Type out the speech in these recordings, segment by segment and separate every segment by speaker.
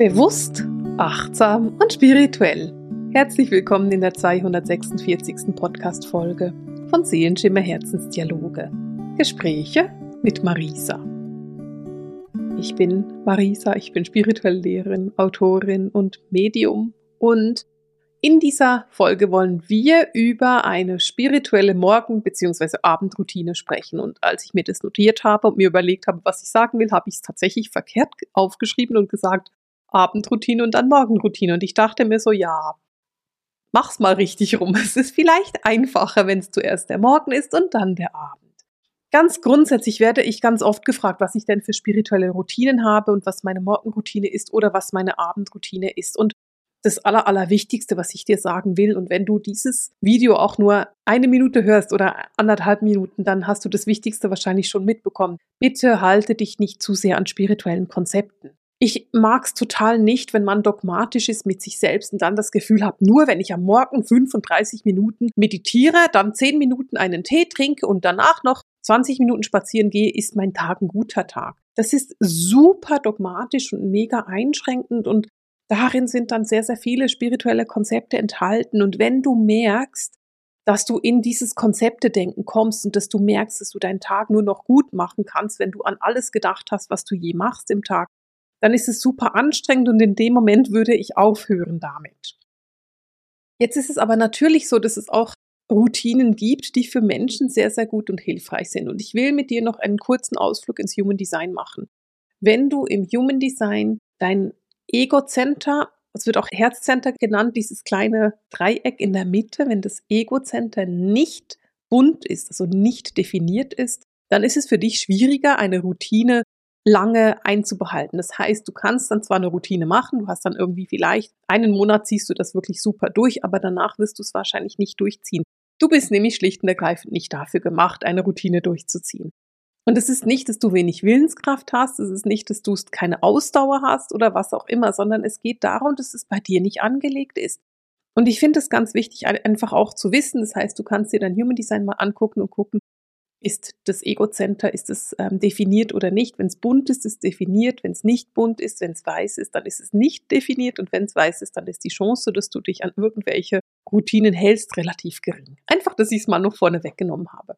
Speaker 1: Bewusst, achtsam und spirituell. Herzlich willkommen in der 246. Podcast-Folge von Seelenschimmer Herzensdialoge. Gespräche mit Marisa. Ich bin Marisa, ich bin spirituelle Lehrerin, Autorin und Medium und in dieser Folge wollen wir über eine spirituelle Morgen- bzw. Abendroutine sprechen. Und als ich mir das notiert habe und mir überlegt habe, was ich sagen will, habe ich es tatsächlich verkehrt aufgeschrieben und gesagt Abendroutine und dann Morgenroutine. Und ich dachte mir so, ja, mach's mal richtig rum. Es ist vielleicht einfacher, wenn es zuerst der Morgen ist und dann der Abend. Ganz grundsätzlich werde ich ganz oft gefragt, was ich denn für spirituelle Routinen habe und was meine Morgenroutine ist oder was meine Abendroutine ist. Und das Aller, Allerwichtigste, was ich dir sagen will. Und wenn du dieses Video auch nur eine Minute hörst oder anderthalb Minuten, dann hast du das Wichtigste wahrscheinlich schon mitbekommen. Bitte halte dich nicht zu sehr an spirituellen Konzepten. Ich mag es total nicht, wenn man dogmatisch ist mit sich selbst und dann das Gefühl hat, nur wenn ich am Morgen 35 Minuten meditiere, dann 10 Minuten einen Tee trinke und danach noch 20 Minuten spazieren gehe, ist mein Tag ein guter Tag. Das ist super dogmatisch und mega einschränkend und darin sind dann sehr, sehr viele spirituelle Konzepte enthalten. Und wenn du merkst, dass du in dieses Konzeptedenken kommst und dass du merkst, dass du deinen Tag nur noch gut machen kannst, wenn du an alles gedacht hast, was du je machst im Tag, dann ist es super anstrengend und in dem Moment würde ich aufhören damit. Jetzt ist es aber natürlich so, dass es auch Routinen gibt, die für Menschen sehr, sehr gut und hilfreich sind. Und ich will mit dir noch einen kurzen Ausflug ins Human Design machen. Wenn du im Human Design dein Ego-Center, es wird auch Herzcenter genannt, dieses kleine Dreieck in der Mitte, wenn das Ego-Center nicht bunt ist, also nicht definiert ist, dann ist es für dich schwieriger, eine Routine lange einzubehalten. Das heißt, du kannst dann zwar eine Routine machen, du hast dann irgendwie vielleicht einen Monat ziehst du das wirklich super durch, aber danach wirst du es wahrscheinlich nicht durchziehen. Du bist nämlich schlicht und ergreifend nicht dafür gemacht, eine Routine durchzuziehen. Und es ist nicht, dass du wenig Willenskraft hast, es ist nicht, dass du keine Ausdauer hast oder was auch immer, sondern es geht darum, dass es bei dir nicht angelegt ist. Und ich finde es ganz wichtig, einfach auch zu wissen. Das heißt, du kannst dir dein Human Design mal angucken und gucken, ist das Ego-Center, ist es ähm, definiert oder nicht? Wenn es bunt ist, ist es definiert. Wenn es nicht bunt ist, wenn es weiß ist, dann ist es nicht definiert. Und wenn es weiß ist, dann ist die Chance, dass du dich an irgendwelche Routinen hältst, relativ gering. Einfach, dass ich es mal noch vorne weggenommen habe.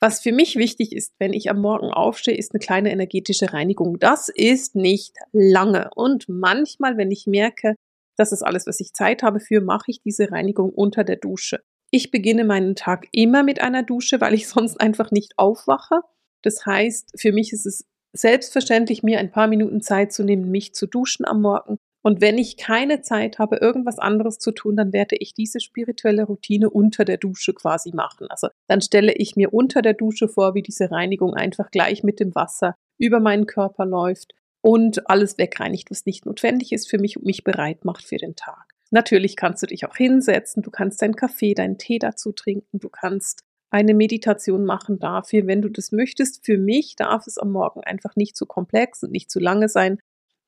Speaker 1: Was für mich wichtig ist, wenn ich am Morgen aufstehe, ist eine kleine energetische Reinigung. Das ist nicht lange. Und manchmal, wenn ich merke, das ist alles, was ich Zeit habe für, mache ich diese Reinigung unter der Dusche. Ich beginne meinen Tag immer mit einer Dusche, weil ich sonst einfach nicht aufwache. Das heißt, für mich ist es selbstverständlich, mir ein paar Minuten Zeit zu nehmen, mich zu duschen am Morgen. Und wenn ich keine Zeit habe, irgendwas anderes zu tun, dann werde ich diese spirituelle Routine unter der Dusche quasi machen. Also dann stelle ich mir unter der Dusche vor, wie diese Reinigung einfach gleich mit dem Wasser über meinen Körper läuft und alles wegreinigt, was nicht notwendig ist für mich und mich bereit macht für den Tag. Natürlich kannst du dich auch hinsetzen, du kannst deinen Kaffee, deinen Tee dazu trinken, du kannst eine Meditation machen dafür, wenn du das möchtest. Für mich darf es am Morgen einfach nicht zu komplex und nicht zu lange sein.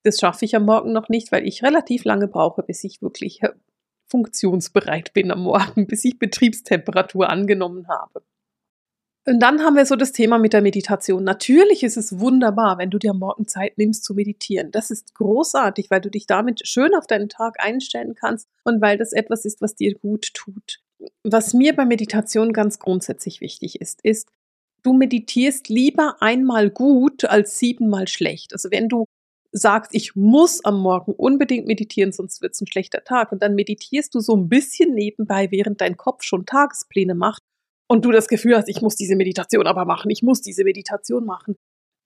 Speaker 1: Das schaffe ich am Morgen noch nicht, weil ich relativ lange brauche, bis ich wirklich äh, funktionsbereit bin am Morgen, bis ich Betriebstemperatur angenommen habe. Und dann haben wir so das Thema mit der Meditation. Natürlich ist es wunderbar, wenn du dir Morgen Zeit nimmst zu meditieren. Das ist großartig, weil du dich damit schön auf deinen Tag einstellen kannst und weil das etwas ist, was dir gut tut. Was mir bei Meditation ganz grundsätzlich wichtig ist, ist, du meditierst lieber einmal gut als siebenmal schlecht. Also wenn du sagst, ich muss am Morgen unbedingt meditieren, sonst wird es ein schlechter Tag. Und dann meditierst du so ein bisschen nebenbei, während dein Kopf schon Tagespläne macht und du das Gefühl hast, ich muss diese Meditation aber machen, ich muss diese Meditation machen,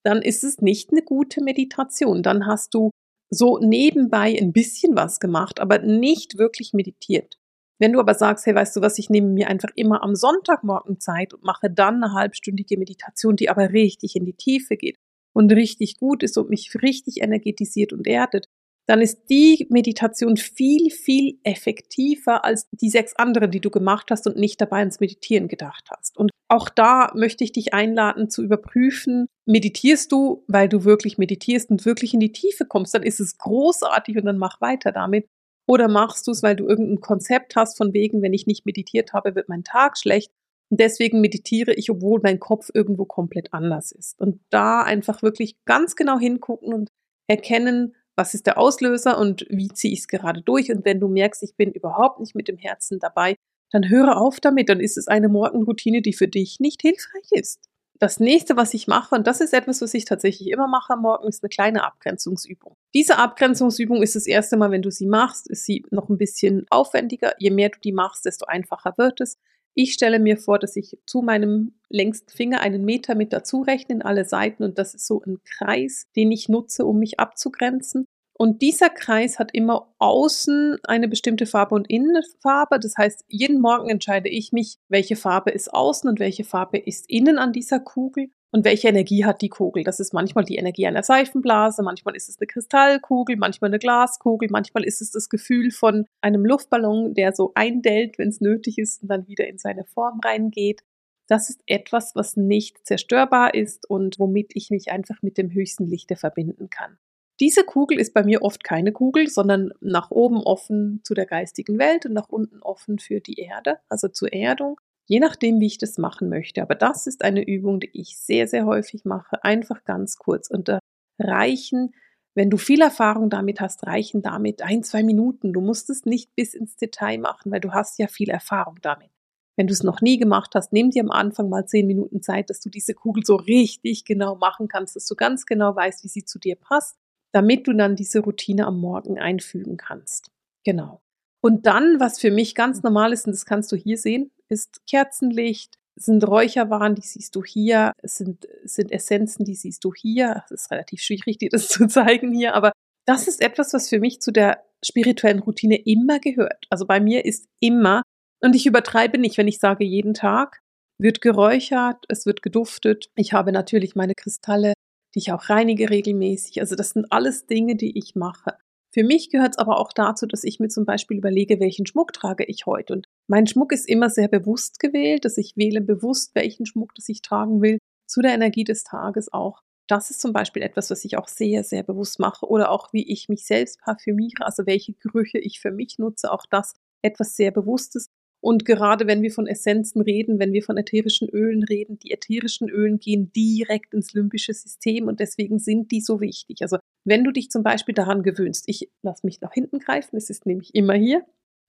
Speaker 1: dann ist es nicht eine gute Meditation. Dann hast du so nebenbei ein bisschen was gemacht, aber nicht wirklich meditiert. Wenn du aber sagst, hey, weißt du was, ich nehme mir einfach immer am Sonntagmorgen Zeit und mache dann eine halbstündige Meditation, die aber richtig in die Tiefe geht und richtig gut ist und mich richtig energetisiert und erdet, dann ist die Meditation viel, viel effektiver als die sechs anderen, die du gemacht hast und nicht dabei ins Meditieren gedacht hast. Und auch da möchte ich dich einladen zu überprüfen, meditierst du, weil du wirklich meditierst und wirklich in die Tiefe kommst, dann ist es großartig und dann mach weiter damit. Oder machst du es, weil du irgendein Konzept hast von wegen, wenn ich nicht meditiert habe, wird mein Tag schlecht. Und deswegen meditiere ich, obwohl mein Kopf irgendwo komplett anders ist. Und da einfach wirklich ganz genau hingucken und erkennen, was ist der Auslöser und wie ziehe ich es gerade durch. Und wenn du merkst, ich bin überhaupt nicht mit dem Herzen dabei, dann höre auf damit, dann ist es eine Morgenroutine, die für dich nicht hilfreich ist. Das nächste, was ich mache, und das ist etwas, was ich tatsächlich immer mache am Morgen, ist eine kleine Abgrenzungsübung. Diese Abgrenzungsübung ist das erste Mal, wenn du sie machst, ist sie noch ein bisschen aufwendiger. Je mehr du die machst, desto einfacher wird es. Ich stelle mir vor, dass ich zu meinem längsten Finger einen Meter mit dazu rechne in alle Seiten und das ist so ein Kreis, den ich nutze, um mich abzugrenzen. Und dieser Kreis hat immer außen eine bestimmte Farbe und innen eine Farbe. Das heißt, jeden Morgen entscheide ich mich, welche Farbe ist außen und welche Farbe ist innen an dieser Kugel und welche Energie hat die Kugel. Das ist manchmal die Energie einer Seifenblase, manchmal ist es eine Kristallkugel, manchmal eine Glaskugel, manchmal ist es das Gefühl von einem Luftballon, der so eindellt, wenn es nötig ist und dann wieder in seine Form reingeht. Das ist etwas, was nicht zerstörbar ist und womit ich mich einfach mit dem höchsten Lichte verbinden kann. Diese Kugel ist bei mir oft keine Kugel, sondern nach oben offen zu der geistigen Welt und nach unten offen für die Erde, also zur Erdung, je nachdem, wie ich das machen möchte. Aber das ist eine Übung, die ich sehr, sehr häufig mache, einfach ganz kurz. Und da reichen, wenn du viel Erfahrung damit hast, reichen damit ein, zwei Minuten. Du musst es nicht bis ins Detail machen, weil du hast ja viel Erfahrung damit. Wenn du es noch nie gemacht hast, nimm dir am Anfang mal zehn Minuten Zeit, dass du diese Kugel so richtig genau machen kannst, dass du ganz genau weißt, wie sie zu dir passt damit du dann diese Routine am Morgen einfügen kannst. Genau. Und dann, was für mich ganz normal ist, und das kannst du hier sehen, ist Kerzenlicht, sind Räucherwaren, die siehst du hier, sind, sind Essenzen, die siehst du hier. Es ist relativ schwierig, dir das zu zeigen hier, aber das ist etwas, was für mich zu der spirituellen Routine immer gehört. Also bei mir ist immer, und ich übertreibe nicht, wenn ich sage jeden Tag, wird geräuchert, es wird geduftet. Ich habe natürlich meine Kristalle die ich auch reinige regelmäßig. Also das sind alles Dinge, die ich mache. Für mich gehört es aber auch dazu, dass ich mir zum Beispiel überlege, welchen Schmuck trage ich heute. Und mein Schmuck ist immer sehr bewusst gewählt, dass ich wähle bewusst, welchen Schmuck das ich tragen will, zu der Energie des Tages auch. Das ist zum Beispiel etwas, was ich auch sehr, sehr bewusst mache. Oder auch, wie ich mich selbst parfümiere, also welche Gerüche ich für mich nutze. Auch das etwas sehr Bewusstes. Und gerade wenn wir von Essenzen reden, wenn wir von ätherischen Ölen reden, die ätherischen Ölen gehen direkt ins limbische System und deswegen sind die so wichtig. Also wenn du dich zum Beispiel daran gewöhnst, ich lasse mich nach hinten greifen, es ist nämlich immer hier.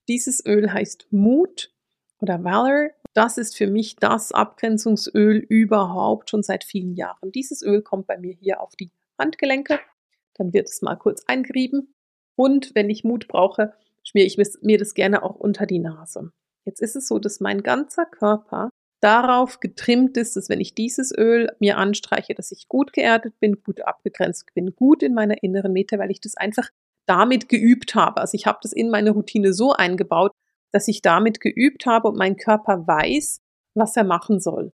Speaker 1: Dieses Öl heißt Mut oder Valor. Das ist für mich das Abgrenzungsöl überhaupt schon seit vielen Jahren. Dieses Öl kommt bei mir hier auf die Handgelenke. Dann wird es mal kurz eingerieben. Und wenn ich Mut brauche, schmiere ich mir das gerne auch unter die Nase. Jetzt ist es so, dass mein ganzer Körper darauf getrimmt ist, dass wenn ich dieses Öl mir anstreiche, dass ich gut geerdet bin, gut abgegrenzt bin, gut in meiner inneren Mitte, weil ich das einfach damit geübt habe. Also ich habe das in meine Routine so eingebaut, dass ich damit geübt habe und mein Körper weiß, was er machen soll.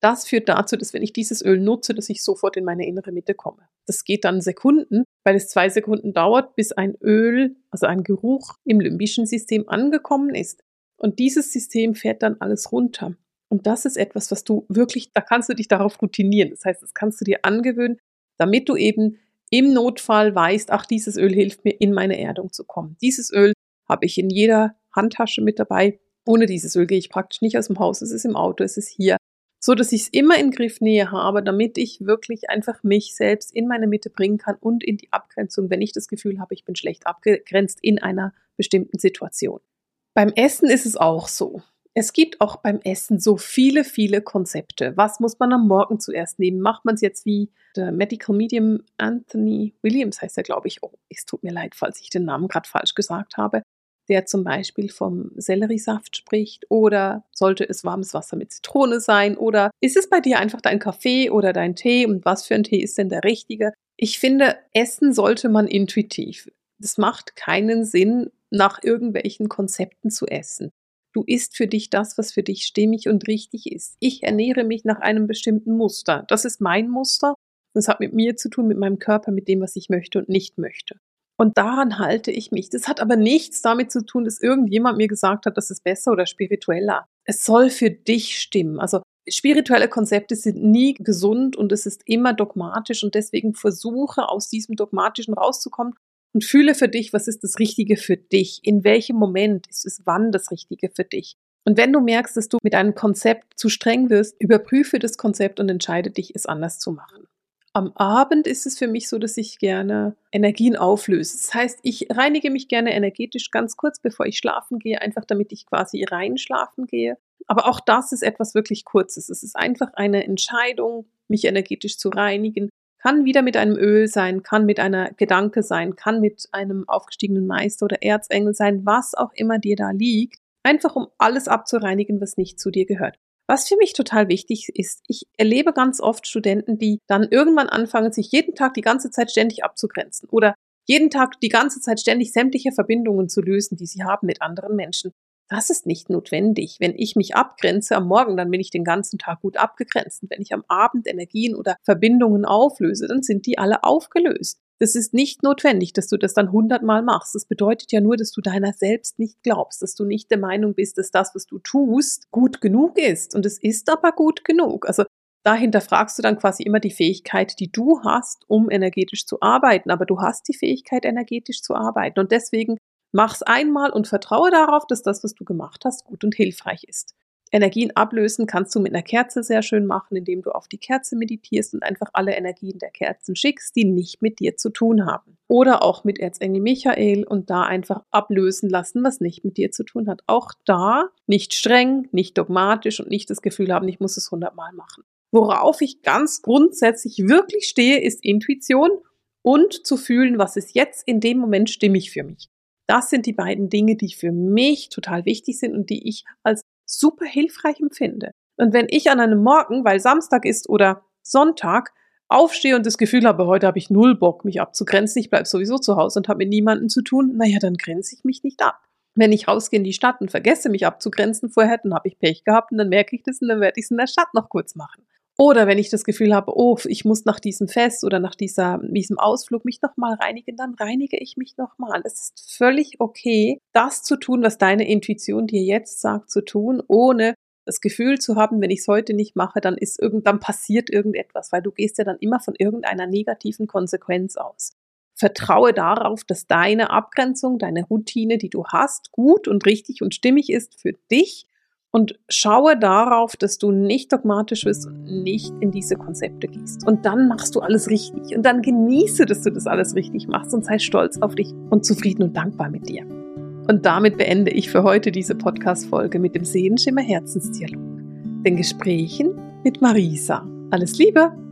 Speaker 1: Das führt dazu, dass wenn ich dieses Öl nutze, dass ich sofort in meine innere Mitte komme. Das geht dann Sekunden, weil es zwei Sekunden dauert, bis ein Öl, also ein Geruch im limbischen System angekommen ist. Und dieses System fährt dann alles runter. Und das ist etwas, was du wirklich, da kannst du dich darauf routinieren. Das heißt, das kannst du dir angewöhnen, damit du eben im Notfall weißt, ach, dieses Öl hilft mir, in meine Erdung zu kommen. Dieses Öl habe ich in jeder Handtasche mit dabei. Ohne dieses Öl gehe ich praktisch nicht aus dem Haus. Es ist im Auto, es ist hier. So dass ich es immer in Griffnähe habe, damit ich wirklich einfach mich selbst in meine Mitte bringen kann und in die Abgrenzung, wenn ich das Gefühl habe, ich bin schlecht abgegrenzt in einer bestimmten Situation. Beim Essen ist es auch so. Es gibt auch beim Essen so viele, viele Konzepte. Was muss man am Morgen zuerst nehmen? Macht man es jetzt wie der Medical Medium Anthony Williams heißt er, glaube ich. Oh, es tut mir leid, falls ich den Namen gerade falsch gesagt habe. Der zum Beispiel vom Selleriesaft spricht. Oder sollte es warmes Wasser mit Zitrone sein? Oder ist es bei dir einfach dein Kaffee oder dein Tee? Und was für ein Tee ist denn der richtige? Ich finde, essen sollte man intuitiv. Es macht keinen Sinn, nach irgendwelchen Konzepten zu essen. Du isst für dich das, was für dich stimmig und richtig ist. Ich ernähre mich nach einem bestimmten Muster. Das ist mein Muster. Das hat mit mir zu tun, mit meinem Körper, mit dem, was ich möchte und nicht möchte. Und daran halte ich mich. Das hat aber nichts damit zu tun, dass irgendjemand mir gesagt hat, das ist besser oder spiritueller. Es soll für dich stimmen. Also spirituelle Konzepte sind nie gesund und es ist immer dogmatisch und deswegen versuche aus diesem dogmatischen rauszukommen und fühle für dich, was ist das Richtige für dich? In welchem Moment ist es wann das Richtige für dich? Und wenn du merkst, dass du mit einem Konzept zu streng wirst, überprüfe das Konzept und entscheide dich, es anders zu machen. Am Abend ist es für mich so, dass ich gerne Energien auflöse. Das heißt, ich reinige mich gerne energetisch ganz kurz, bevor ich schlafen gehe, einfach damit ich quasi rein schlafen gehe. Aber auch das ist etwas wirklich Kurzes. Es ist einfach eine Entscheidung, mich energetisch zu reinigen. Kann wieder mit einem Öl sein, kann mit einer Gedanke sein, kann mit einem aufgestiegenen Meister oder Erzengel sein, was auch immer dir da liegt. Einfach um alles abzureinigen, was nicht zu dir gehört. Was für mich total wichtig ist, ich erlebe ganz oft Studenten, die dann irgendwann anfangen, sich jeden Tag die ganze Zeit ständig abzugrenzen oder jeden Tag die ganze Zeit ständig sämtliche Verbindungen zu lösen, die sie haben mit anderen Menschen. Das ist nicht notwendig. Wenn ich mich abgrenze am Morgen, dann bin ich den ganzen Tag gut abgegrenzt. Und wenn ich am Abend Energien oder Verbindungen auflöse, dann sind die alle aufgelöst. Das ist nicht notwendig, dass du das dann hundertmal machst. Das bedeutet ja nur, dass du deiner selbst nicht glaubst, dass du nicht der Meinung bist, dass das, was du tust, gut genug ist. Und es ist aber gut genug. Also dahinter fragst du dann quasi immer die Fähigkeit, die du hast, um energetisch zu arbeiten. Aber du hast die Fähigkeit, energetisch zu arbeiten. Und deswegen mach's einmal und vertraue darauf, dass das, was du gemacht hast, gut und hilfreich ist. Energien ablösen kannst du mit einer Kerze sehr schön machen, indem du auf die Kerze meditierst und einfach alle Energien der Kerzen schickst, die nicht mit dir zu tun haben. Oder auch mit Erzengel Michael und da einfach ablösen lassen, was nicht mit dir zu tun hat. Auch da nicht streng, nicht dogmatisch und nicht das Gefühl haben, ich muss es hundertmal machen. Worauf ich ganz grundsätzlich wirklich stehe, ist Intuition und zu fühlen, was ist jetzt in dem Moment stimmig für mich. Das sind die beiden Dinge, die für mich total wichtig sind und die ich als super hilfreich empfinde. Und wenn ich an einem Morgen, weil Samstag ist oder Sonntag, aufstehe und das Gefühl habe, heute habe ich null Bock, mich abzugrenzen, ich bleibe sowieso zu Hause und habe mit niemandem zu tun, naja, dann grenze ich mich nicht ab. Wenn ich rausgehe in die Stadt und vergesse, mich abzugrenzen vorher, dann habe ich Pech gehabt und dann merke ich das und dann werde ich es in der Stadt noch kurz machen. Oder wenn ich das Gefühl habe, oh, ich muss nach diesem Fest oder nach dieser, diesem Ausflug mich nochmal reinigen, dann reinige ich mich nochmal. Es ist völlig okay, das zu tun, was deine Intuition dir jetzt sagt zu tun, ohne das Gefühl zu haben, wenn ich es heute nicht mache, dann ist irgend, dann passiert irgendetwas, weil du gehst ja dann immer von irgendeiner negativen Konsequenz aus. Vertraue darauf, dass deine Abgrenzung, deine Routine, die du hast, gut und richtig und stimmig ist für dich und schaue darauf, dass du nicht dogmatisch bist und nicht in diese Konzepte gehst. Und dann machst du alles richtig. Und dann genieße, dass du das alles richtig machst und sei stolz auf dich und zufrieden und dankbar mit dir. Und damit beende ich für heute diese Podcast-Folge mit dem Sehenschimmer Herzensdialog. Den Gesprächen mit Marisa. Alles Liebe!